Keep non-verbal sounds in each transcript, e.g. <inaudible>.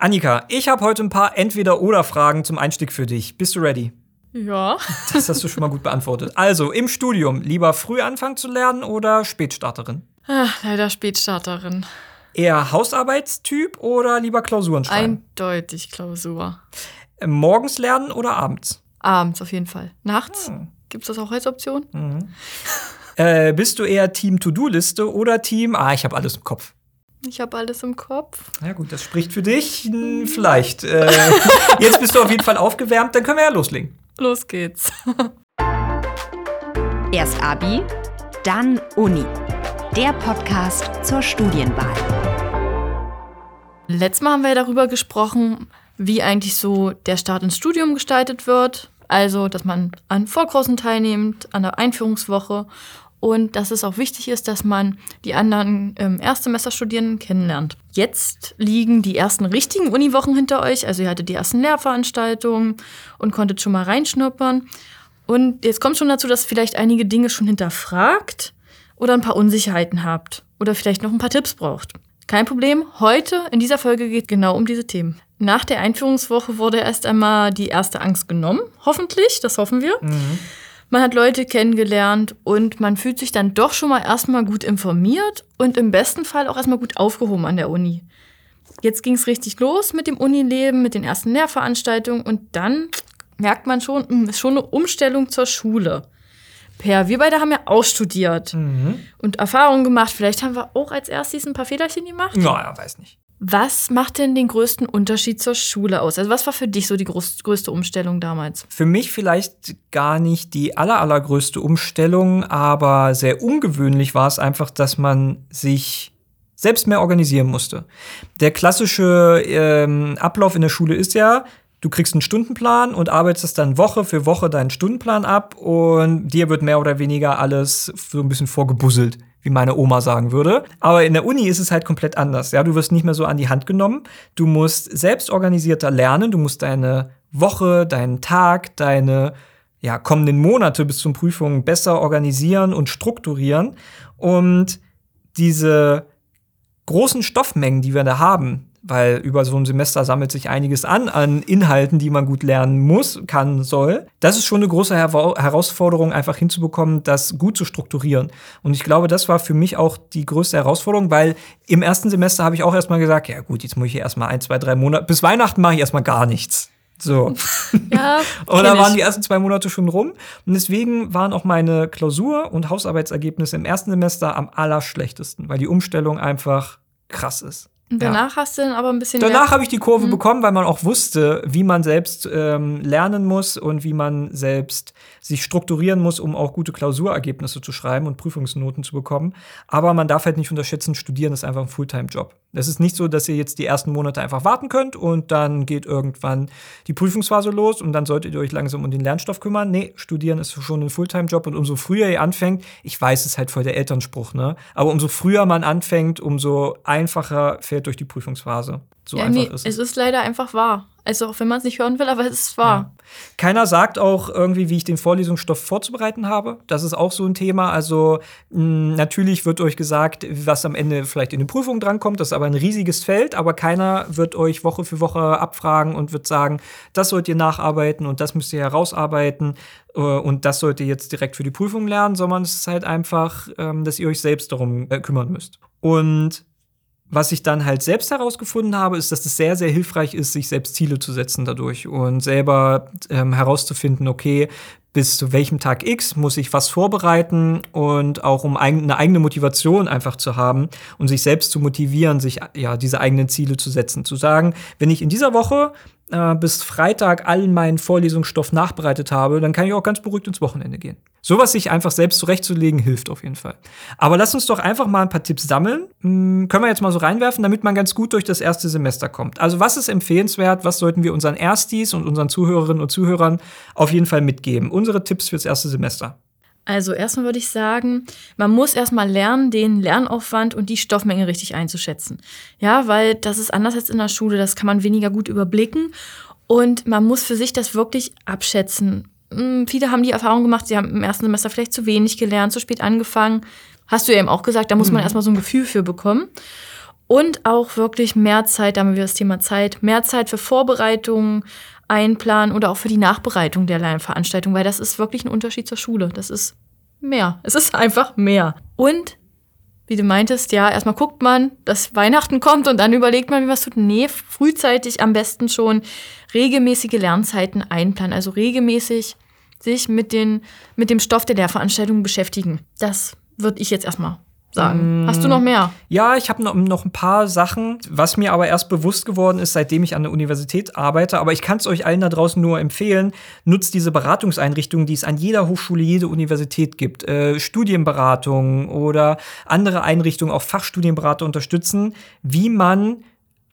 Annika, ich habe heute ein paar Entweder-Oder-Fragen zum Einstieg für dich. Bist du ready? Ja. <laughs> Das hast du schon mal gut beantwortet. Also, im Studium lieber früh anfangen zu lernen oder Spätstarterin? Ach, leider Spätstarterin. Eher Hausarbeitstyp oder lieber Klausuren schreiben? Eindeutig Klausur. Morgens lernen oder abends? Abends auf jeden Fall. Nachts? Hm. Gibt es das auch als Option? Äh, bist du eher Team To-Do-Liste oder Team, ah, ich habe alles im Kopf? Ich habe alles im Kopf. Ja gut, das spricht für dich. Vielleicht. Äh, <laughs> jetzt bist du auf jeden Fall aufgewärmt, dann können wir ja loslegen. Los geht's. <laughs> Erst Abi, dann Uni. Der Podcast zur Studienwahl. Letztes Mal haben wir darüber gesprochen, wie eigentlich so der Start ins Studium gestaltet wird. Also, dass man an Vorkursen teilnimmt, an der Einführungswoche und dass es auch wichtig ist, dass man die anderen ähm, Erstsemesterstudierenden kennenlernt. Jetzt liegen die ersten richtigen Uniwochen hinter euch. Also, ihr hattet die ersten Lehrveranstaltungen und konntet schon mal reinschnuppern. Und jetzt kommt schon dazu, dass vielleicht einige Dinge schon hinterfragt oder ein paar Unsicherheiten habt oder vielleicht noch ein paar Tipps braucht. Kein Problem, heute in dieser Folge geht genau um diese Themen. Nach der Einführungswoche wurde erst einmal die erste Angst genommen, hoffentlich, das hoffen wir. Man hat Leute kennengelernt und man fühlt sich dann doch schon mal erstmal gut informiert und im besten Fall auch erstmal gut aufgehoben an der Uni. Jetzt ging es richtig los mit dem Unileben, mit den ersten Lehrveranstaltungen und dann merkt man schon, hm, ist schon eine Umstellung zur Schule. Per, wir beide haben ja auch studiert und Erfahrungen gemacht. Vielleicht haben wir auch als erstes ein paar Fehlerchen gemacht. Naja, weiß nicht. Was macht denn den größten Unterschied zur Schule aus? Also was war für dich so die groß, größte Umstellung damals? Für mich vielleicht gar nicht die aller, allergrößte Umstellung, aber sehr ungewöhnlich war es einfach, dass man sich selbst mehr organisieren musste. Der klassische ähm, Ablauf in der Schule ist ja, du kriegst einen Stundenplan und arbeitest dann Woche für Woche deinen Stundenplan ab und dir wird mehr oder weniger alles so ein bisschen vorgebusselt, wie meine Oma sagen würde. Aber in der Uni ist es halt komplett anders. Ja, du wirst nicht mehr so an die Hand genommen. Du musst selbst organisierter lernen. Du musst deine Woche, deinen Tag, deine ja, kommenden Monate bis zum Prüfungen besser organisieren und strukturieren. Und diese großen Stoffmengen, die wir da haben, weil über so ein Semester sammelt sich einiges an an Inhalten, die man gut lernen muss, kann, soll. Das ist schon eine große Her Herausforderung, einfach hinzubekommen, das gut zu strukturieren. Und ich glaube, das war für mich auch die größte Herausforderung, weil im ersten Semester habe ich auch erstmal gesagt, ja gut, jetzt muss ich hier erstmal ein, zwei, drei Monate, bis Weihnachten mache ich erstmal gar nichts. So. Ja, <laughs> Und da waren die ersten zwei Monate schon rum. Und deswegen waren auch meine Klausur- und Hausarbeitsergebnisse im ersten Semester am allerschlechtesten, weil die Umstellung einfach krass ist. Und danach hast du dann aber ein bisschen Danach habe ich die Kurve bekommen, weil man auch wusste, wie man selbst ähm, lernen muss und wie man selbst sich strukturieren muss, um auch gute Klausurergebnisse zu schreiben und Prüfungsnoten zu bekommen. Aber man darf halt nicht unterschätzen, Studieren ist einfach ein Fulltime-Job. Es ist nicht so, dass ihr jetzt die ersten Monate einfach warten könnt und dann geht irgendwann die Prüfungsphase los und dann solltet ihr euch langsam um den Lernstoff kümmern. Nee, Studieren ist schon ein Fulltime-Job und umso früher ihr anfängt, ich weiß, es ist halt voll der Elternspruch, ne? Aber umso früher man anfängt, umso einfacher fährt durch die Prüfungsphase. So ja, einfach nee, ist es es. ist leider einfach wahr. Also auch wenn man es nicht hören will, aber es ist wahr. Keiner sagt auch irgendwie, wie ich den Vorlesungsstoff vorzubereiten habe. Das ist auch so ein Thema. Also mh, natürlich wird euch gesagt, was am Ende vielleicht in den Prüfungen drankommt. Das ist aber ein riesiges Feld. Aber keiner wird euch Woche für Woche abfragen und wird sagen, das sollt ihr nacharbeiten und das müsst ihr herausarbeiten äh, und das sollt ihr jetzt direkt für die Prüfung lernen, sondern es ist halt einfach, ähm, dass ihr euch selbst darum äh, kümmern müsst. Und was ich dann halt selbst herausgefunden habe, ist, dass es sehr, sehr hilfreich ist, sich selbst Ziele zu setzen dadurch und selber ähm, herauszufinden, okay, bis zu welchem Tag X muss ich was vorbereiten und auch um eine eigene Motivation einfach zu haben und sich selbst zu motivieren, sich ja diese eigenen Ziele zu setzen. Zu sagen, wenn ich in dieser Woche äh, bis Freitag allen meinen Vorlesungsstoff nachbereitet habe, dann kann ich auch ganz beruhigt ins Wochenende gehen. Sowas sich einfach selbst zurechtzulegen, hilft auf jeden Fall. Aber lass uns doch einfach mal ein paar Tipps sammeln. Hm, können wir jetzt mal so reinwerfen, damit man ganz gut durch das erste Semester kommt. Also, was ist empfehlenswert? Was sollten wir unseren Erstis und unseren Zuhörerinnen und Zuhörern auf jeden Fall mitgeben? Unsere Tipps fürs erste Semester. Also erstmal würde ich sagen, man muss erstmal lernen, den Lernaufwand und die Stoffmenge richtig einzuschätzen. Ja, weil das ist anders als in der Schule, das kann man weniger gut überblicken und man muss für sich das wirklich abschätzen. Hm, Viele haben die Erfahrung gemacht, sie haben im ersten Semester vielleicht zu wenig gelernt, zu spät angefangen. Hast du ja eben auch gesagt, da muss man erstmal so ein Gefühl für bekommen. Und auch wirklich mehr Zeit, da haben wir das Thema Zeit, mehr Zeit für Vorbereitungen einplanen oder auch für die Nachbereitung der Lernveranstaltung, weil das ist wirklich ein Unterschied zur Schule. Das ist mehr. Es ist einfach mehr. Und wie du meintest, ja, erstmal guckt man, dass Weihnachten kommt und dann überlegt man, wie man es tut. Nee, frühzeitig am besten schon regelmäßige Lernzeiten einplanen. Also regelmäßig sich mit, den, mit dem Stoff der Lehrveranstaltung beschäftigen. Das würde ich jetzt erstmal sagen. Hast du noch mehr? Ja, ich habe noch, noch ein paar Sachen, was mir aber erst bewusst geworden ist, seitdem ich an der Universität arbeite. Aber ich kann es euch allen da draußen nur empfehlen. Nutzt diese Beratungseinrichtungen, die es an jeder Hochschule, jede Universität gibt. Äh, Studienberatung oder andere Einrichtungen, auch Fachstudienberater unterstützen, wie man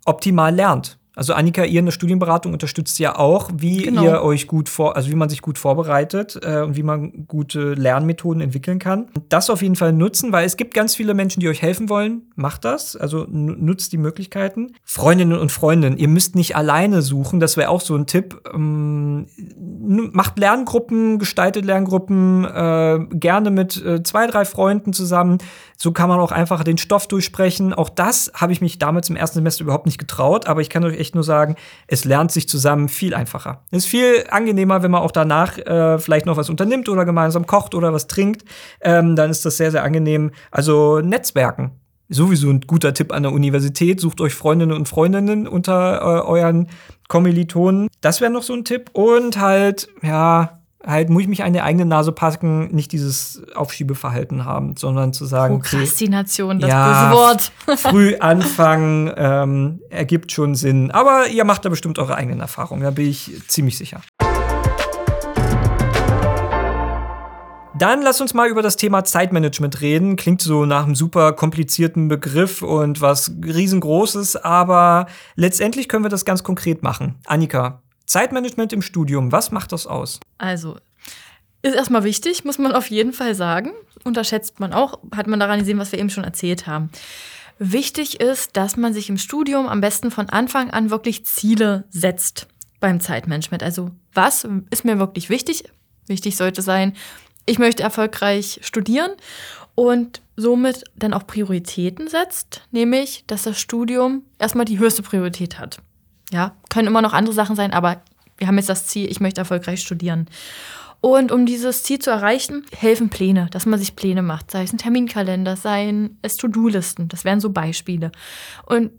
optimal lernt. Also Annika, ihr in der Studienberatung unterstützt ja auch, wie genau. ihr euch gut vor, also wie man sich gut vorbereitet äh, und wie man gute Lernmethoden entwickeln kann. Das auf jeden Fall nutzen, weil es gibt ganz viele Menschen, die euch helfen wollen. Macht das, also nutzt die Möglichkeiten. Freundinnen und Freundinnen, ihr müsst nicht alleine suchen, das wäre auch so ein Tipp. Ähm, macht Lerngruppen, gestaltet Lerngruppen, äh, gerne mit äh, zwei, drei Freunden zusammen. So kann man auch einfach den Stoff durchsprechen. Auch das habe ich mich damals im ersten Semester überhaupt nicht getraut, aber ich kann euch echt nur sagen, es lernt sich zusammen viel einfacher. Es ist viel angenehmer, wenn man auch danach äh, vielleicht noch was unternimmt oder gemeinsam kocht oder was trinkt. Ähm, dann ist das sehr, sehr angenehm. Also Netzwerken. Sowieso ein guter Tipp an der Universität. Sucht euch Freundinnen und Freundinnen unter äh, euren Kommilitonen. Das wäre noch so ein Tipp. Und halt, ja, halt muss ich mich an die eigene Nase packen, nicht dieses Aufschiebeverhalten haben, sondern zu sagen, Prokrastination, das ja, böse Wort. früh anfangen <laughs> ähm, ergibt schon Sinn. Aber ihr macht da bestimmt eure eigenen Erfahrungen, da bin ich ziemlich sicher. Dann lass uns mal über das Thema Zeitmanagement reden. Klingt so nach einem super komplizierten Begriff und was riesengroßes, aber letztendlich können wir das ganz konkret machen. Annika, Zeitmanagement im Studium, was macht das aus? Also, ist erstmal wichtig, muss man auf jeden Fall sagen. Unterschätzt man auch, hat man daran gesehen, was wir eben schon erzählt haben. Wichtig ist, dass man sich im Studium am besten von Anfang an wirklich Ziele setzt beim Zeitmanagement. Also, was ist mir wirklich wichtig? Wichtig sollte sein, ich möchte erfolgreich studieren und somit dann auch Prioritäten setzt, nämlich, dass das Studium erstmal die höchste Priorität hat. Ja, können immer noch andere Sachen sein, aber wir haben jetzt das Ziel, ich möchte erfolgreich studieren. Und um dieses Ziel zu erreichen, helfen Pläne, dass man sich Pläne macht, sei es ein Terminkalender, seien es To-Do-Listen, das wären so Beispiele. Und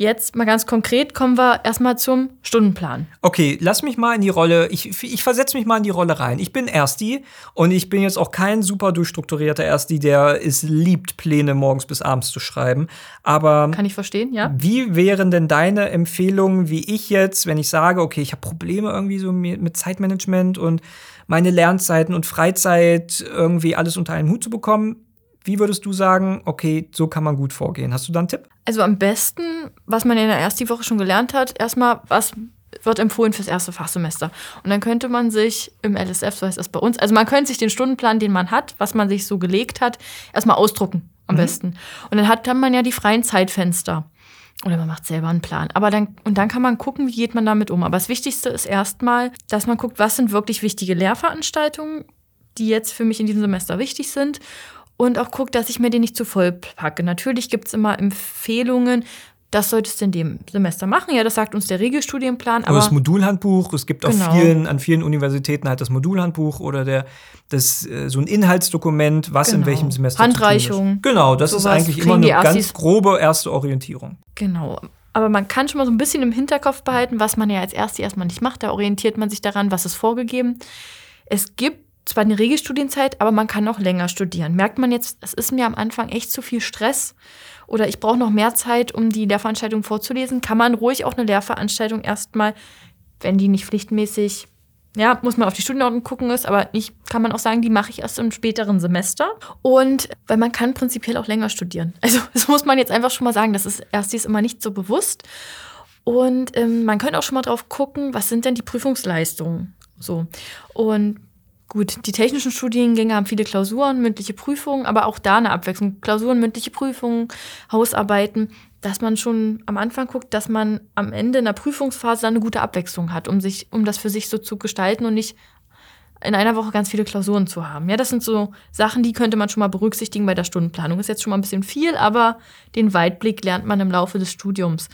Jetzt mal ganz konkret kommen wir erstmal zum Stundenplan. Okay, lass mich mal in die Rolle, ich, ich versetze mich mal in die Rolle rein. Ich bin Ersti und ich bin jetzt auch kein super durchstrukturierter Ersti, der es liebt, Pläne morgens bis abends zu schreiben. Aber. Kann ich verstehen, ja. Wie wären denn deine Empfehlungen, wie ich jetzt, wenn ich sage, okay, ich habe Probleme irgendwie so mit Zeitmanagement und meine Lernzeiten und Freizeit irgendwie alles unter einen Hut zu bekommen? Wie würdest du sagen, okay, so kann man gut vorgehen? Hast du da einen Tipp? Also am besten, was man in der ersten Woche schon gelernt hat, erstmal, was wird empfohlen fürs erste Fachsemester. Und dann könnte man sich im LSF, so heißt das bei uns, also man könnte sich den Stundenplan, den man hat, was man sich so gelegt hat, erstmal ausdrucken am mhm. besten. Und dann hat dann man ja die freien Zeitfenster. Oder man macht selber einen Plan. Aber dann, und dann kann man gucken, wie geht man damit um. Aber das Wichtigste ist erstmal, dass man guckt, was sind wirklich wichtige Lehrveranstaltungen, die jetzt für mich in diesem Semester wichtig sind und auch guckt, dass ich mir den nicht zu voll packe. Natürlich gibt es immer Empfehlungen, das solltest du in dem Semester machen. Ja, das sagt uns der Regelstudienplan. Aber das Modulhandbuch, es gibt genau. vielen, an vielen Universitäten halt das Modulhandbuch oder der, das, äh, so ein Inhaltsdokument, was genau. in welchem Semester Handreichung. Genau, das ist eigentlich immer eine ganz grobe erste Orientierung. Genau. Aber man kann schon mal so ein bisschen im Hinterkopf behalten, was man ja als Erste erstmal nicht macht. Da orientiert man sich daran, was ist vorgegeben. Es gibt zwar eine Regelstudienzeit, aber man kann auch länger studieren. Merkt man jetzt, es ist mir am Anfang echt zu viel Stress oder ich brauche noch mehr Zeit, um die Lehrveranstaltung vorzulesen, kann man ruhig auch eine Lehrveranstaltung erstmal, wenn die nicht pflichtmäßig, ja, muss man auf die Studienordnung gucken ist, aber nicht, kann man auch sagen, die mache ich erst im späteren Semester. Und weil man kann prinzipiell auch länger studieren. Also <laughs> das muss man jetzt einfach schon mal sagen, das ist erst dies immer nicht so bewusst. Und ähm, man könnte auch schon mal drauf gucken, was sind denn die Prüfungsleistungen? So. Und Gut, die technischen Studiengänge haben viele Klausuren, mündliche Prüfungen, aber auch da eine Abwechslung. Klausuren, mündliche Prüfungen, Hausarbeiten, dass man schon am Anfang guckt, dass man am Ende in der Prüfungsphase eine gute Abwechslung hat, um sich, um das für sich so zu gestalten und nicht in einer Woche ganz viele Klausuren zu haben. Ja, das sind so Sachen, die könnte man schon mal berücksichtigen bei der Stundenplanung. Ist jetzt schon mal ein bisschen viel, aber den Weitblick lernt man im Laufe des Studiums.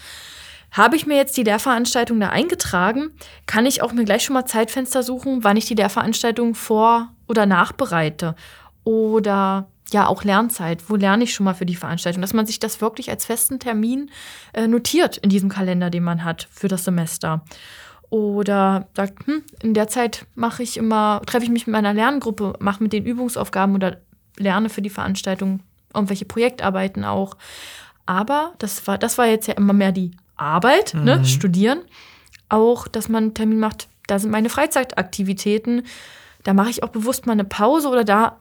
Habe ich mir jetzt die Lehrveranstaltung da eingetragen, kann ich auch mir gleich schon mal Zeitfenster suchen, wann ich die Lehrveranstaltung vor- oder nachbereite. Oder ja, auch Lernzeit. Wo lerne ich schon mal für die Veranstaltung? Dass man sich das wirklich als festen Termin äh, notiert in diesem Kalender, den man hat für das Semester. Oder sagt, hm, in der Zeit mache ich immer, treffe ich mich mit meiner Lerngruppe, mache mit den Übungsaufgaben oder lerne für die Veranstaltung irgendwelche Projektarbeiten auch. Aber das war, das war jetzt ja immer mehr die Arbeit, ne, Mhm. studieren. Auch, dass man einen Termin macht, da sind meine Freizeitaktivitäten. Da mache ich auch bewusst mal eine Pause oder da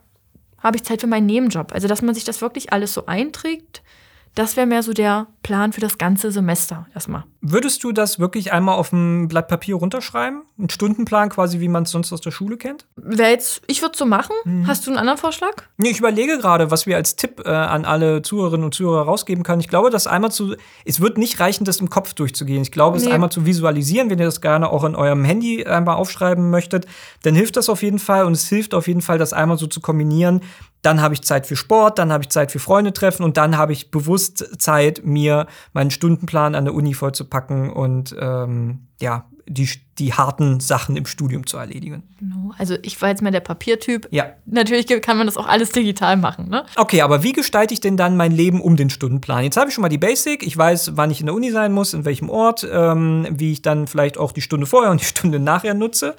habe ich Zeit für meinen Nebenjob. Also, dass man sich das wirklich alles so einträgt, das wäre mehr so der Plan für das ganze Semester erstmal. Würdest du das wirklich einmal auf ein Blatt Papier runterschreiben? Einen Stundenplan quasi, wie man es sonst aus der Schule kennt? Wäre jetzt, ich würde so machen. Mhm. Hast du einen anderen Vorschlag? Nee, ich überlege gerade, was wir als Tipp äh, an alle Zuhörerinnen und Zuhörer rausgeben können. Ich glaube, das einmal zu, es wird nicht reichen, das im Kopf durchzugehen. Ich glaube, es Nee. einmal zu visualisieren, wenn ihr das gerne auch in eurem Handy einmal aufschreiben möchtet, dann hilft das auf jeden Fall und es hilft auf jeden Fall, das einmal so zu kombinieren. Dann habe ich Zeit für Sport, dann habe ich Zeit für Freunde treffen und dann habe ich bewusst Zeit, mir meinen Stundenplan an der Uni vollzupacken und ähm, ja, die, die harten Sachen im Studium zu erledigen. Genau. Also ich war jetzt mal der Papiertyp. Ja. Natürlich kann man das auch alles digital machen, ne? Okay, aber wie gestalte ich denn dann mein Leben um den Stundenplan? Jetzt habe ich schon mal die Basic. Ich weiß, wann ich in der Uni sein muss, in welchem Ort, ähm, wie ich dann vielleicht auch die Stunde vorher und die Stunde nachher nutze.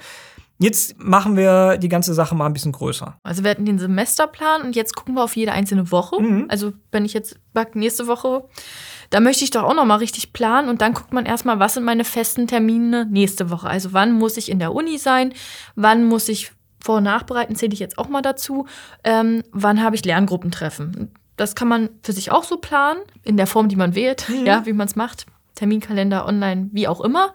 Jetzt machen wir die ganze Sache mal ein bisschen größer. Also wir hatten den Semesterplan und jetzt gucken wir auf jede einzelne Woche. Mhm. Also wenn ich jetzt sag, nächste Woche, da möchte ich doch auch noch mal richtig planen und dann guckt man erstmal, was sind meine festen Termine nächste Woche. Also wann muss ich in der Uni sein, wann muss ich vor- und nachbereiten, zähle ich jetzt auch mal dazu. Ähm, wann habe ich Lerngruppentreffen? Das kann man für sich auch so planen, in der Form, die man wählt, ja, wie man es macht. Terminkalender, online, wie auch immer.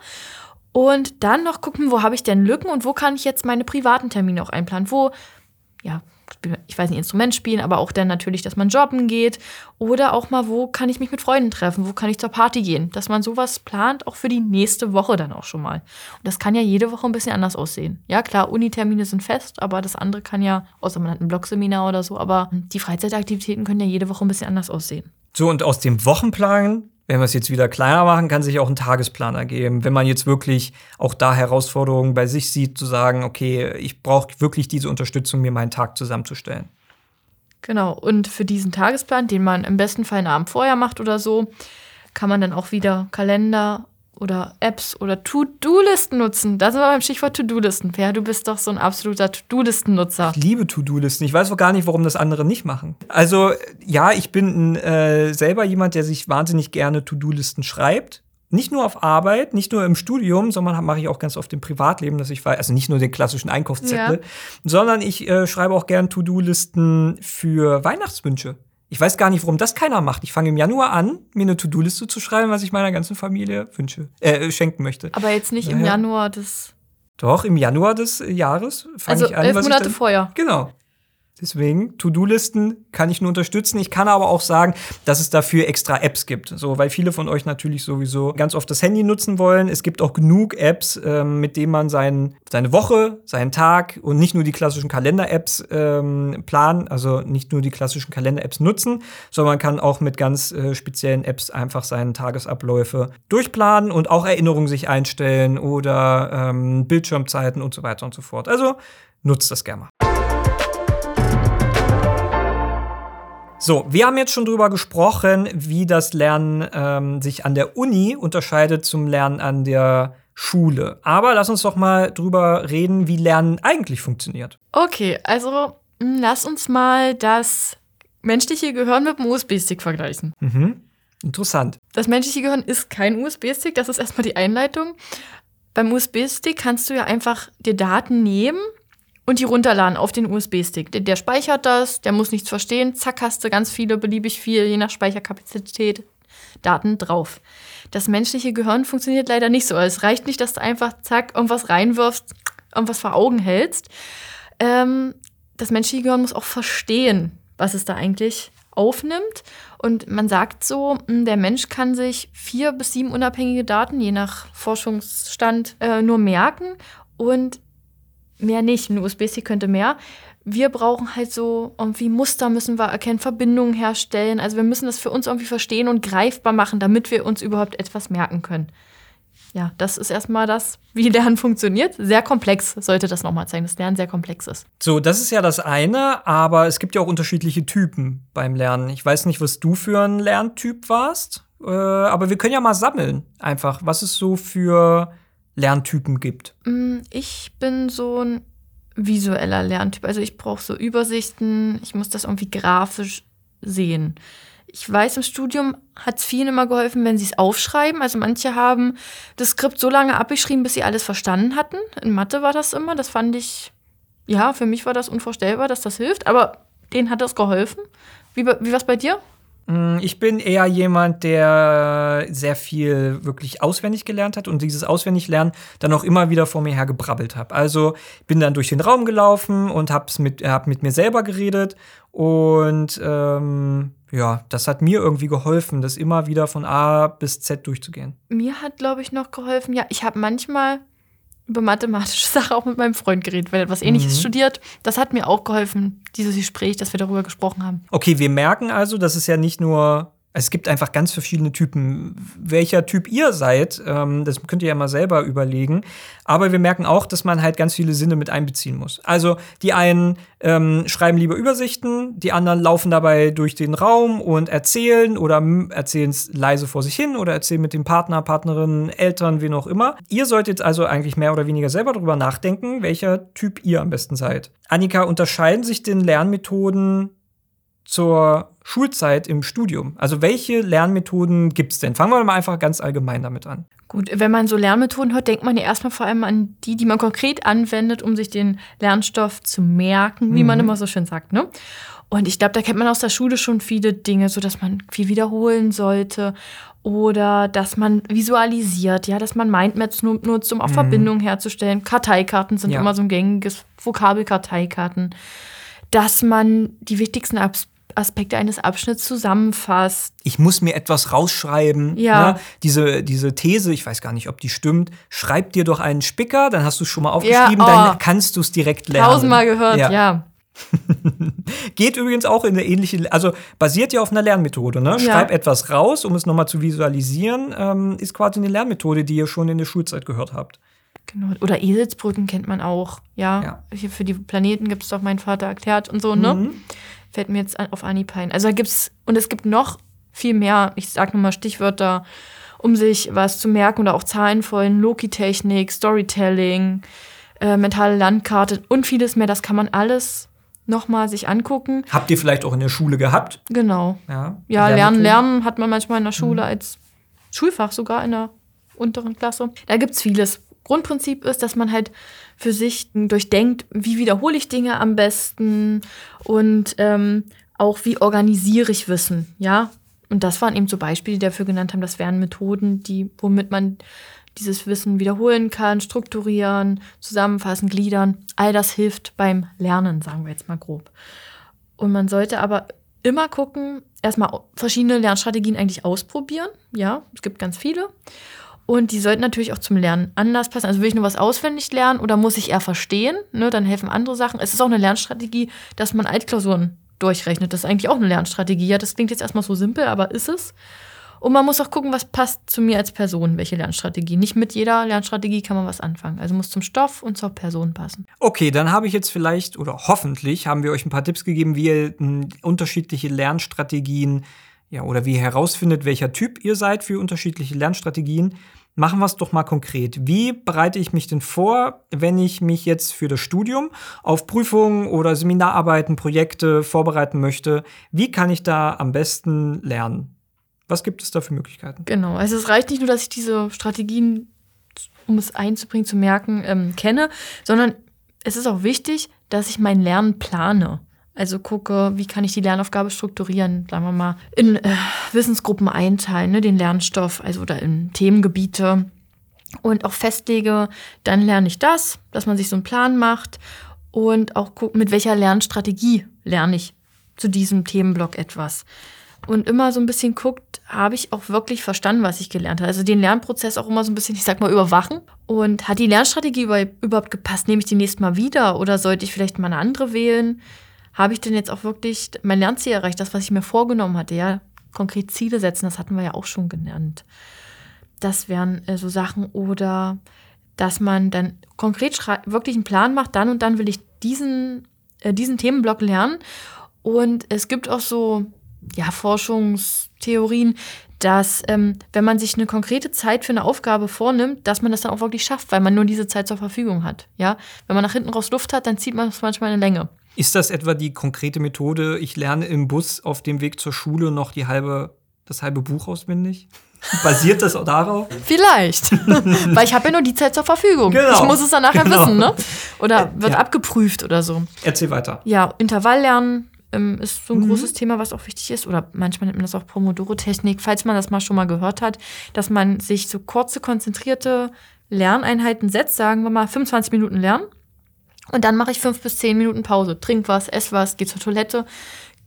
Und dann noch gucken, wo habe ich denn Lücken und wo kann ich jetzt meine privaten Termine auch einplanen? Wo, ja, ich weiß nicht, Instrument spielen, aber auch dann natürlich, dass man jobben geht. Oder auch mal, wo kann ich mich mit Freunden treffen? Wo kann ich zur Party gehen? Dass man sowas plant, auch für die nächste Woche dann auch schon mal. Und das kann ja jede Woche ein bisschen anders aussehen. Ja, klar, Unitermine sind fest, aber das andere kann ja, außer man hat ein Blogseminar oder so, aber die Freizeitaktivitäten können ja jede Woche ein bisschen anders aussehen. So, und aus dem Wochenplan, wenn wir es jetzt wieder kleiner machen, kann sich auch ein Tagesplan ergeben. Wenn man jetzt wirklich auch da Herausforderungen bei sich sieht, zu sagen, okay, ich brauche wirklich diese Unterstützung, mir meinen Tag zusammenzustellen. Genau, und für diesen Tagesplan, den man im besten Fall einen Abend vorher macht oder so, kann man dann auch wieder Kalender oder Apps oder To-Do-Listen nutzen. Da sind wir beim Stichwort To-Do-Listen. Per, du bist doch so ein absoluter To-Do-Listen-Nutzer. Ich liebe To-Do-Listen. Ich weiß auch gar nicht, warum das andere nicht machen. Also, ja, ich bin äh, selber jemand, der sich wahnsinnig gerne To-Do-Listen schreibt. Nicht nur auf Arbeit, nicht nur im Studium, sondern mache ich auch ganz oft im Privatleben, dass ich weiß, also nicht nur den klassischen Einkaufszettel, Ja. sondern ich äh, schreibe auch gern To-Do-Listen für Weihnachtswünsche. Ich weiß gar nicht, warum das keiner macht. Ich fange im Januar an, mir eine To-Do-Liste zu schreiben, was ich meiner ganzen Familie wünsche, äh, schenken möchte. Aber jetzt nicht im Naja. Januar des. Doch, im Januar des Jahres fange Also ich an. elf was ich Monate vorher. Genau. Deswegen, To-Do-Listen kann ich nur unterstützen. Ich kann aber auch sagen, dass es dafür extra Apps gibt. So, weil viele von euch natürlich sowieso ganz oft das Handy nutzen wollen. Es gibt auch genug Apps, ähm, mit denen man sein, seine Woche, seinen Tag und nicht nur die klassischen Kalender-Apps ähm, planen, also nicht nur die klassischen Kalender-Apps nutzen, sondern man kann auch mit ganz äh, speziellen Apps einfach seine Tagesabläufe durchplanen und auch Erinnerungen sich einstellen oder ähm, Bildschirmzeiten und so weiter und so fort. Also nutzt das gerne mal. So, wir haben jetzt schon drüber gesprochen, wie das Lernen ähm, sich an der Uni unterscheidet zum Lernen an der Schule. Aber lass uns doch mal drüber reden, wie Lernen eigentlich funktioniert. Okay, also mh, lass uns mal das menschliche Gehirn mit dem USB-Stick vergleichen. Mhm. Interessant. Das menschliche Gehirn ist kein USB-Stick, das ist erstmal die Einleitung. Beim USB-Stick kannst du ja einfach dir Daten nehmen und die runterladen auf den USB-Stick. Der, der speichert das, der muss nichts verstehen, zack, hast du ganz viele, beliebig viel, je nach Speicherkapazität, Daten drauf. Das menschliche Gehirn funktioniert leider nicht so. Es reicht nicht, dass du einfach, zack, irgendwas reinwirfst, irgendwas vor Augen hältst. Ähm, das menschliche Gehirn muss auch verstehen, was es da eigentlich aufnimmt. Und man sagt so, mh, der Mensch kann sich vier bis sieben unabhängige Daten, je nach Forschungsstand, äh, nur merken. Und mehr nicht. Ein USB-Stick könnte mehr. Wir brauchen halt so irgendwie Muster müssen wir erkennen, Verbindungen herstellen. Also wir müssen das für uns irgendwie verstehen und greifbar machen, damit wir uns überhaupt etwas merken können. Ja, das ist erstmal das, wie Lernen funktioniert. Sehr komplex sollte das nochmal zeigen, dass Lernen sehr komplex ist. So, das ist ja das eine, aber es gibt ja auch unterschiedliche Typen beim Lernen. Ich weiß nicht, was du für ein Lerntyp warst, äh, aber wir können ja mal sammeln, einfach, was es so für Lerntypen gibt. Mm, ich bin so ein visueller Lerntyp. Also ich brauche so Übersichten, ich muss das irgendwie grafisch sehen. Ich weiß, im Studium hat es vielen immer geholfen, wenn sie es aufschreiben. Also manche haben das Skript so lange abgeschrieben, bis sie alles verstanden hatten. In Mathe war das immer. Das fand ich, ja, für mich war das unvorstellbar, dass das hilft. Aber denen hat das geholfen. Wie, wie war es bei dir? Mm, ich bin eher jemand, der sehr viel wirklich auswendig gelernt hat und dieses Auswendiglernen dann auch immer wieder vor mir her gebrabbelt habe. Also bin dann durch den Raum gelaufen und habe mit, hab mit mir selber geredet und ähm, ja, das hat mir irgendwie geholfen, das immer wieder von A bis Z durchzugehen. Mir hat, glaube ich, noch geholfen, ja, ich habe manchmal über mathematische <laughs> Sachen auch mit meinem Freund geredet, weil er etwas Ähnliches mhm. studiert. Das hat mir auch geholfen, dieses Gespräch, dass wir darüber gesprochen haben. Okay, wir merken also, dass es ja nicht nur es gibt einfach ganz verschiedene Typen. Welcher Typ ihr seid, ähm, das könnt ihr ja mal selber überlegen. Aber wir merken auch, dass man halt ganz viele Sinne mit einbeziehen muss. Also die einen ähm, schreiben lieber Übersichten, die anderen laufen dabei durch den Raum und erzählen oder erzählen es leise vor sich hin oder erzählen mit dem Partner, Partnerin, Eltern, wen auch immer. Ihr solltet also eigentlich mehr oder weniger selber darüber nachdenken, welcher Typ ihr am besten seid. Annika, unterscheiden sich den Lernmethoden zur Schulzeit im Studium? Also welche Lernmethoden gibt es denn? Fangen wir mal einfach ganz allgemein damit an. Gut, wenn man so Lernmethoden hört, denkt man ja erstmal vor allem an die, die man konkret anwendet, um sich den Lernstoff zu merken, wie mhm. man immer so schön sagt. Ne? Und ich glaube, da kennt man aus der Schule schon viele Dinge, so dass man viel wiederholen sollte oder dass man visualisiert, ja, dass man Mindmaps nutzt, um auch mhm. Verbindungen herzustellen. Karteikarten sind ja. immer so ein gängiges Vokabel Karteikarten. Dass man die wichtigsten Aspekte eines Abschnitts zusammenfasst. Ich muss mir etwas rausschreiben. Ja. Ne? Diese, diese These, ich weiß gar nicht, ob die stimmt, schreib dir doch einen Spicker, dann hast du es schon mal aufgeschrieben, ja, oh. dann kannst du es direkt lernen. Tausendmal gehört, ja. ja. <laughs> Geht übrigens auch in eine ähnliche, also basiert ja auf einer Lernmethode. Ne? Schreib ja. etwas raus, um es nochmal zu visualisieren, ähm, ist quasi eine Lernmethode, die ihr schon in der Schulzeit gehört habt. Genau. Oder Eselsbrücken kennt man auch. Ja. ja. Hier für die Planeten gibt es doch mein Vater erklärt und so, ne? Mhm fällt mir jetzt auf Anhieb ein. Also da gibt's, und es gibt noch viel mehr, ich sag nur mal Stichwörter, um sich was zu merken oder auch Zahlenfolgen, Loki-Technik, Storytelling, äh, mentale Landkarte und vieles mehr. Das kann man alles nochmal sich angucken. Habt ihr vielleicht auch in der Schule gehabt? Genau. Ja, ja Lernen, Lernen hat man manchmal in der Schule mhm. als Schulfach sogar in der unteren Klasse. Da gibt es vieles. Grundprinzip ist, dass man halt für sich durchdenkt, wie wiederhole ich Dinge am besten und ähm, auch wie organisiere ich Wissen, ja. Und das waren eben so Beispiele, die dafür genannt haben, das wären Methoden, die, womit man dieses Wissen wiederholen kann, strukturieren, zusammenfassen, gliedern. All das hilft beim Lernen, sagen wir jetzt mal grob. Und man sollte aber immer gucken, erstmal verschiedene Lernstrategien eigentlich ausprobieren. Ja, es gibt ganz viele. Und die sollten natürlich auch zum Lernen anders passen. Also will ich nur was auswendig lernen oder muss ich eher verstehen? Ne, dann helfen andere Sachen. Es ist auch eine Lernstrategie, dass man Altklausuren durchrechnet. Das ist eigentlich auch eine Lernstrategie. Ja, das klingt jetzt erstmal so simpel, aber ist es. Und man muss auch gucken, was passt zu mir als Person, welche Lernstrategie. Nicht mit jeder Lernstrategie kann man was anfangen. Also muss zum Stoff und zur Person passen. Okay, dann habe ich jetzt vielleicht oder hoffentlich haben wir euch ein paar Tipps gegeben, wie ihr unterschiedliche Lernstrategien ja oder wie ihr herausfindet, welcher Typ ihr seid für unterschiedliche Lernstrategien. Machen wir es doch mal konkret. Wie bereite ich mich denn vor, wenn ich mich jetzt für das Studium auf Prüfungen oder Seminararbeiten, Projekte vorbereiten möchte? Wie kann ich da am besten lernen? Was gibt es da für Möglichkeiten? Genau, also es reicht nicht nur, dass ich diese Strategien, um es einzubringen, zu merken, ähm, kenne, sondern es ist auch wichtig, dass ich mein Lernen plane. Also gucke, wie kann ich die Lernaufgabe strukturieren, sagen wir mal, in äh, Wissensgruppen einteilen, ne, den Lernstoff, also oder in Themengebiete und auch festlege, dann lerne ich das, dass man sich so einen Plan macht und auch gucken, mit welcher Lernstrategie lerne ich zu diesem Themenblock etwas. und immer so ein bisschen guckt, habe ich auch wirklich verstanden, was ich gelernt habe. Also den Lernprozess auch immer so ein bisschen, ich sag mal, überwachen. Und hat die Lernstrategie überhaupt gepasst? Nehme ich die nächste Mal wieder oder sollte ich vielleicht mal eine andere wählen? Habe ich denn jetzt auch wirklich mein Lernziel erreicht, das, was ich mir vorgenommen hatte? Ja, konkret Ziele setzen, das hatten wir ja auch schon genannt. Das wären äh, so Sachen oder dass man dann konkret wirklich einen Plan macht, dann und dann will ich diesen, äh, diesen Themenblock lernen. Und es gibt auch so ja, Forschungstheorien, dass ähm, wenn man sich eine konkrete Zeit für eine Aufgabe vornimmt, dass man das dann auch wirklich schafft, weil man nur diese Zeit zur Verfügung hat. Ja, wenn man nach hinten raus Luft hat, dann zieht man es manchmal eine Länge. Ist das etwa die konkrete Methode? Ich lerne im Bus auf dem Weg zur Schule noch die halbe, das halbe Buch auswendig? <laughs> Basiert das auch darauf? Vielleicht. <laughs> Weil ich habe ja nur die Zeit zur Verfügung. Genau. Ich muss es dann nachher genau. wissen, ne? Oder wird ja. abgeprüft oder so. Erzähl weiter. Ja, Intervalllernen ähm, ist so ein mhm. großes Thema, was auch wichtig ist. Oder manchmal nennt man das auch Pomodoro-Technik, falls man das mal schon mal gehört hat, dass man sich so kurze, konzentrierte Lerneinheiten setzt, sagen wir mal 25 Minuten lernen. Und dann mache ich fünf bis zehn Minuten Pause. Trink was, ess was, geh zur Toilette.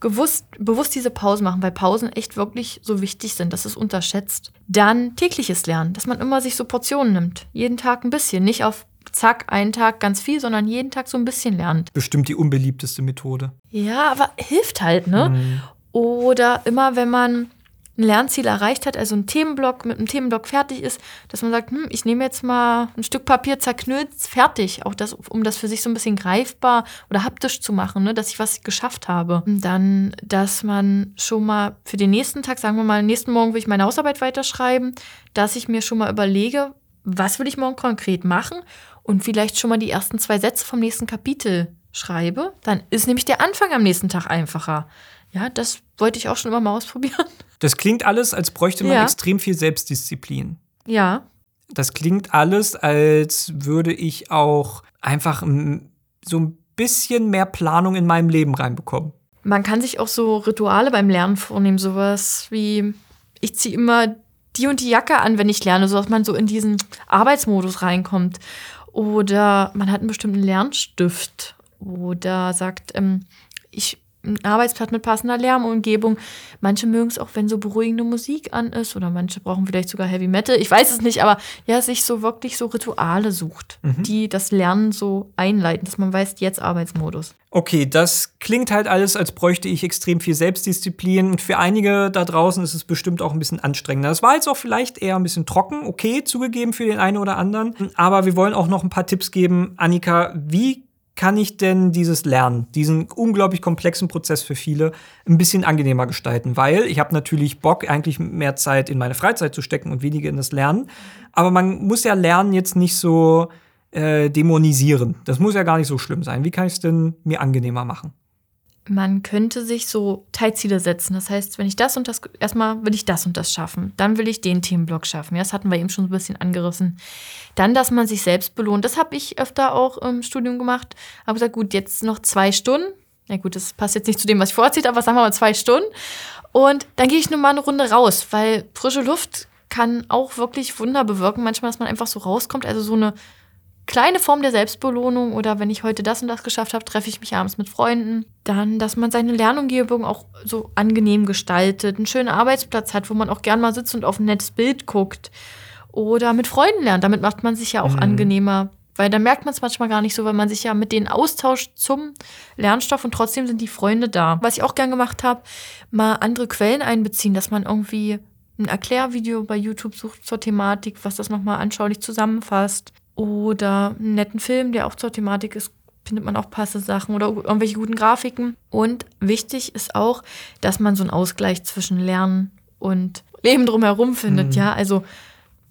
Gewusst, bewusst diese Pause machen, weil Pausen echt wirklich so wichtig sind. Das ist unterschätzt. Dann tägliches Lernen, dass man immer sich so Portionen nimmt. Jeden Tag ein bisschen. Nicht auf zack, einen Tag ganz viel, sondern jeden Tag so ein bisschen lernt. Bestimmt die unbeliebteste Methode. Ja, aber hilft halt, ne? Mhm. Oder immer, wenn man ein Lernziel erreicht hat, also ein Themenblock mit einem Themenblock fertig ist, dass man sagt, hm, ich nehme jetzt mal ein Stück Papier, zerknüllt, fertig. Auch das, um das für sich so ein bisschen greifbar oder haptisch zu machen, ne, dass ich was geschafft habe. Und dann, dass man schon mal für den nächsten Tag, sagen wir mal, nächsten Morgen will ich meine Hausarbeit weiterschreiben, dass ich mir schon mal überlege, was will ich morgen konkret machen und vielleicht schon mal die ersten zwei Sätze vom nächsten Kapitel schreibe, dann ist nämlich der Anfang am nächsten Tag einfacher. Ja, das wollte ich auch schon immer mal ausprobieren. <laughs> Das klingt alles, als bräuchte man ja. extrem viel Selbstdisziplin. Ja. Das klingt alles, als würde ich auch einfach so ein bisschen mehr Planung in meinem Leben reinbekommen. Man kann sich auch so Rituale beim Lernen vornehmen, sowas wie ich ziehe immer die und die Jacke an, wenn ich lerne, sodass man so in diesen Arbeitsmodus reinkommt. Oder man hat einen bestimmten Lernstift oder sagt, ähm, ich ein Arbeitsplatz mit passender Lärmumgebung. Manche mögen es auch, wenn so beruhigende Musik an ist oder manche brauchen vielleicht sogar Heavy Metal. Ich weiß es nicht, aber ja, sich so wirklich so Rituale sucht, mhm. die das Lernen so einleiten, dass man weiß, jetzt Arbeitsmodus. Okay, das klingt halt alles, als bräuchte ich extrem viel Selbstdisziplin. Und für einige da draußen ist es bestimmt auch ein bisschen anstrengender. Das war jetzt auch vielleicht eher ein bisschen trocken, okay, zugegeben für den einen oder anderen. Aber wir wollen auch noch ein paar Tipps geben. Annika, wie kann ich denn dieses Lernen, diesen unglaublich komplexen Prozess für viele, ein bisschen angenehmer gestalten? Weil ich habe natürlich Bock, eigentlich mehr Zeit in meine Freizeit zu stecken und weniger in das Lernen. Aber man muss ja Lernen jetzt nicht so äh, dämonisieren. Das muss ja gar nicht so schlimm sein. Wie kann ich es denn mir angenehmer machen? Man könnte sich so Teilziele setzen. Das heißt, wenn ich das und das, erstmal will ich das und das schaffen, dann will ich den Themenblock schaffen. Ja, das hatten wir eben schon so ein bisschen angerissen. Dann, dass man sich selbst belohnt. Das habe ich öfter auch im Studium gemacht. Habe gesagt, gut, jetzt noch zwei Stunden. Ja gut, das passt jetzt nicht zu dem, was ich vorziehe, aber sagen wir mal zwei Stunden. Und dann gehe ich nur mal eine Runde raus, weil frische Luft kann auch wirklich Wunder bewirken. Manchmal, dass man einfach so rauskommt. Also so eine kleine Form der Selbstbelohnung oder wenn ich heute das und das geschafft habe, treffe ich mich abends mit Freunden. Dann, dass man seine Lernumgebung auch so angenehm gestaltet, einen schönen Arbeitsplatz hat, wo man auch gern mal sitzt und auf ein nettes Bild guckt. Oder mit Freunden lernt. Damit macht man sich ja auch mhm. angenehmer. Weil da merkt man es manchmal gar nicht so, weil man sich ja mit denen austauscht zum Lernstoff und trotzdem sind die Freunde da. Was ich auch gern gemacht habe, mal andere Quellen einbeziehen, dass man irgendwie ein Erklärvideo bei YouTube sucht zur Thematik, was das nochmal anschaulich zusammenfasst. Oder einen netten Film, der auch zur Thematik ist, findet man auch passende Sachen oder irgendwelche guten Grafiken. Und wichtig ist auch, dass man so einen Ausgleich zwischen Lernen und Leben drumherum findet, mhm. ja. Also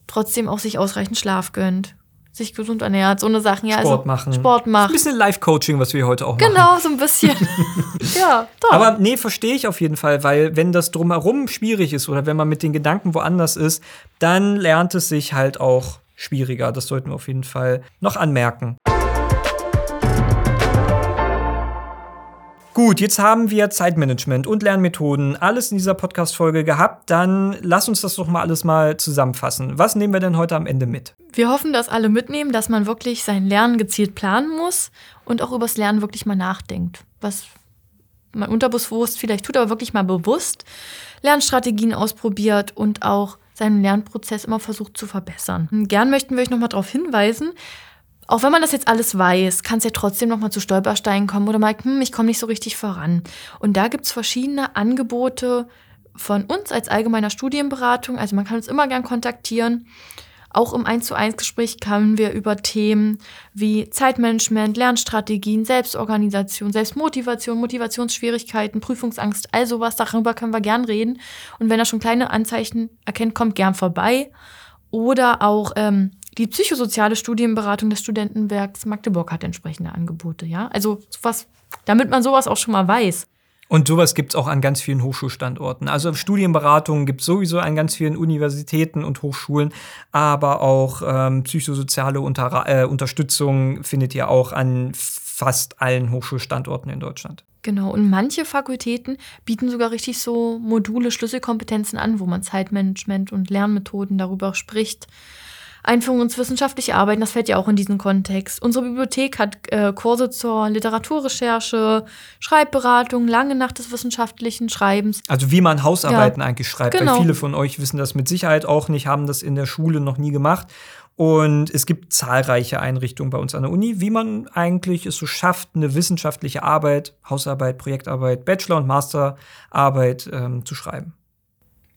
trotzdem auch sich ausreichend Schlaf gönnt, sich gesund ernährt, so eine Sachen. Ja, Sport also, machen. Sport macht. Ein bisschen Live-Coaching, was wir heute auch machen. Genau, so ein bisschen. <laughs> ja, doch. Aber nee, verstehe ich auf jeden Fall, weil wenn das drumherum schwierig ist oder wenn man mit den Gedanken woanders ist, dann lernt es sich halt auch schwieriger. Das sollten wir auf jeden Fall noch anmerken. Gut, jetzt haben wir Zeitmanagement und Lernmethoden alles in dieser Podcast-Folge gehabt. Dann lass uns das doch mal alles mal zusammenfassen. Was nehmen wir denn heute am Ende mit? Wir hoffen, dass alle mitnehmen, dass man wirklich sein Lernen gezielt planen muss und auch übers Lernen wirklich mal nachdenkt. Was man unterbewusst vielleicht tut, aber wirklich mal bewusst Lernstrategien ausprobiert und auch seinen Lernprozess immer versucht zu verbessern. Gern möchten wir euch nochmal darauf hinweisen, auch wenn man das jetzt alles weiß, kann es ja trotzdem nochmal zu Stolpersteinen kommen oder mal, hm, ich komme nicht so richtig voran. Und da gibt es verschiedene Angebote von uns als allgemeiner Studienberatung. Also man kann uns immer gern kontaktieren. Auch im 1 zu 1 Gespräch kamen wir über Themen wie Zeitmanagement, Lernstrategien, Selbstorganisation, Selbstmotivation, Motivationsschwierigkeiten, Prüfungsangst, all sowas. Darüber können wir gern reden. Und wenn er schon kleine Anzeichen erkennt, kommt gern vorbei. Oder auch ähm, die psychosoziale Studienberatung des Studentenwerks Magdeburg hat entsprechende Angebote. Ja, also sowas, damit man sowas auch schon mal weiß. Und sowas gibt es auch an ganz vielen Hochschulstandorten. Also Studienberatungen gibt es sowieso an ganz vielen Universitäten und Hochschulen, aber auch ähm, psychosoziale Unter äh, Unterstützung findet ihr auch an fast allen Hochschulstandorten in Deutschland. Genau, und manche Fakultäten bieten sogar richtig so Module, Schlüsselkompetenzen an, wo man Zeitmanagement und Lernmethoden darüber spricht. Einführung ins wissenschaftliche Arbeiten, das fällt ja auch in diesen Kontext. Unsere Bibliothek hat äh, Kurse zur Literaturrecherche, Schreibberatung, lange nach des wissenschaftlichen Schreibens. Also wie man Hausarbeiten ja, eigentlich schreibt, genau. weil viele von euch wissen das mit Sicherheit auch nicht, haben das in der Schule noch nie gemacht. Und es gibt zahlreiche Einrichtungen bei uns an der Uni, wie man eigentlich es so schafft, eine wissenschaftliche Arbeit, Hausarbeit, Projektarbeit, Bachelor- und Masterarbeit ähm, zu schreiben.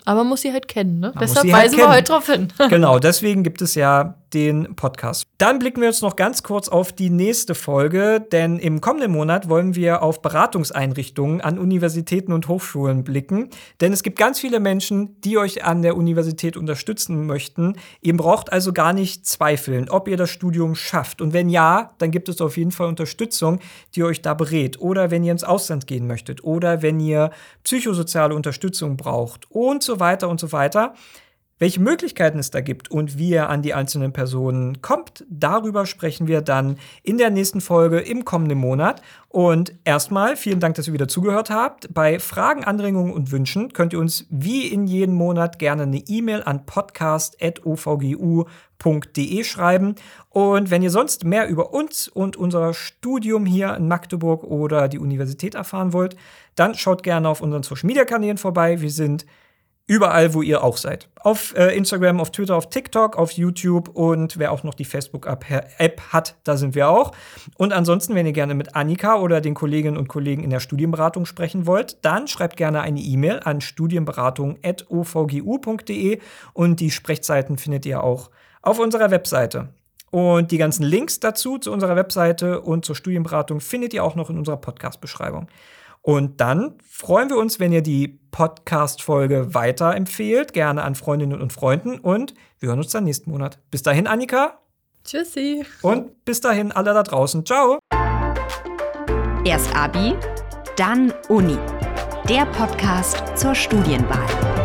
Aber man muss sie halt kennen, ne? Man Deshalb halt weisen halt wir heute drauf hin. <laughs> genau, deswegen gibt es ja den Podcast. Dann blicken wir jetzt noch ganz kurz auf die nächste Folge, denn im kommenden Monat wollen wir auf Beratungseinrichtungen an Universitäten und Hochschulen blicken. Denn es gibt ganz viele Menschen, die euch an der Universität unterstützen möchten. Ihr braucht also gar nicht zweifeln, ob ihr das Studium schafft. Und wenn ja, dann gibt es auf jeden Fall Unterstützung, die euch da berät. Oder wenn ihr ins Ausland gehen möchtet. Oder wenn ihr psychosoziale Unterstützung braucht und so weiter und so weiter. Welche Möglichkeiten es da gibt und wie ihr an die einzelnen Personen kommt, darüber sprechen wir dann in der nächsten Folge im kommenden Monat. Und erstmal vielen Dank, dass ihr wieder zugehört habt. Bei Fragen, Anregungen und Wünschen könnt ihr uns wie in jedem Monat gerne eine E-Mail an podcast.ovgu.de schreiben. Und wenn ihr sonst mehr über uns und unser Studium hier in Magdeburg oder die Universität erfahren wollt, dann schaut gerne auf unseren Social Media Kanälen vorbei. Wir sind Überall, wo ihr auch seid. Auf äh, Instagram, auf Twitter, auf TikTok, auf YouTube und wer auch noch die Facebook-App hat, da sind wir auch. Und ansonsten, wenn ihr gerne mit Annika oder den Kolleginnen und Kollegen in der Studienberatung sprechen wollt, dann schreibt gerne eine E-Mail an studienberatung.ovgu.de und die Sprechzeiten findet ihr auch auf unserer Webseite. Und die ganzen Links dazu zu unserer Webseite und zur Studienberatung findet ihr auch noch in unserer Podcast-Beschreibung. Und dann freuen wir uns, wenn ihr die Podcast-Folge weiterempfehlt, gerne an Freundinnen und Freunden. Und wir hören uns dann nächsten Monat. Bis dahin, Annika. Tschüssi. Und bis dahin, alle da draußen. Ciao. Erst Abi, dann Uni. Der Podcast zur Studienwahl.